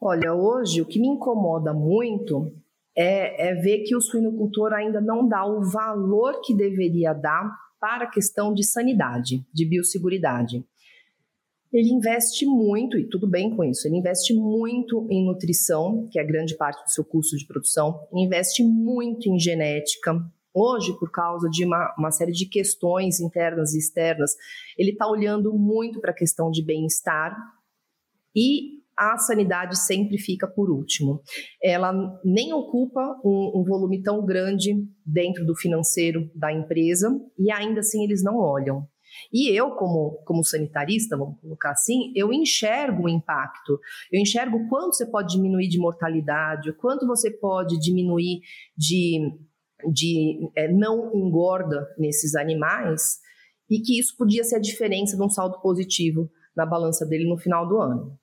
Olha, hoje o que me incomoda muito é, é ver que o suinocultor ainda não dá o valor que deveria dar para a questão de sanidade, de biosseguridade. Ele investe muito, e tudo bem com isso, ele investe muito em nutrição, que é grande parte do seu custo de produção, investe muito em genética. Hoje, por causa de uma, uma série de questões internas e externas, ele está olhando muito para a questão de bem-estar e a sanidade sempre fica por último. Ela nem ocupa um, um, volume tão grande dentro do financeiro da empresa e ainda assim eles não olham. E eu, como, como sanitarista, vamos colocar assim, eu enxergo o impacto. Eu enxergo quanto você pode diminuir de mortalidade, quanto você pode diminuir de, de é, não engorda nesses animais, e que isso podia ser a diferença de um saldo positivo na balança dele no final do ano.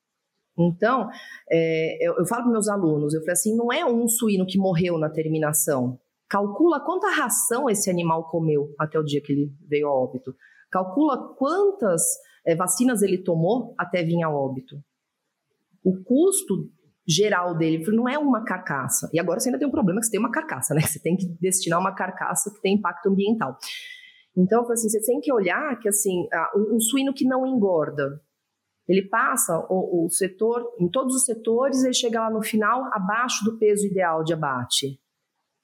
Então, é, eu, eu, falo para meus alunos, eu falei assim, não é um suíno que morreu na terminação. Calcula quanta ração esse animal comeu até o dia que ele veio a óbito. Calcula quantas é, vacinas ele tomou até vir a óbito. O custo geral dele não é uma carcaça. E agora você ainda tem um problema que você tem uma carcaça, né? Você tem que destinar uma carcaça que tem impacto ambiental. Então, assim, você tem que olhar que assim, um suíno que não engorda, ele passa o, o setor, em todos os setores, ele chega lá no final abaixo do peso ideal de abate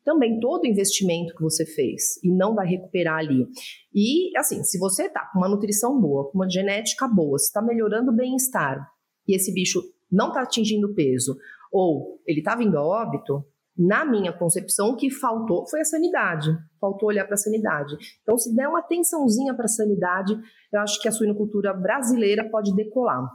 também todo investimento que você fez e não vai recuperar ali. E assim, se você está com uma nutrição boa, com uma genética boa, se está melhorando o bem-estar e esse bicho não está atingindo peso, ou ele está vindo a óbito, na minha concepção, o que faltou foi a sanidade. Faltou olhar para a sanidade. Então, se der uma atençãozinha para a sanidade, eu acho que a suinocultura brasileira pode decolar.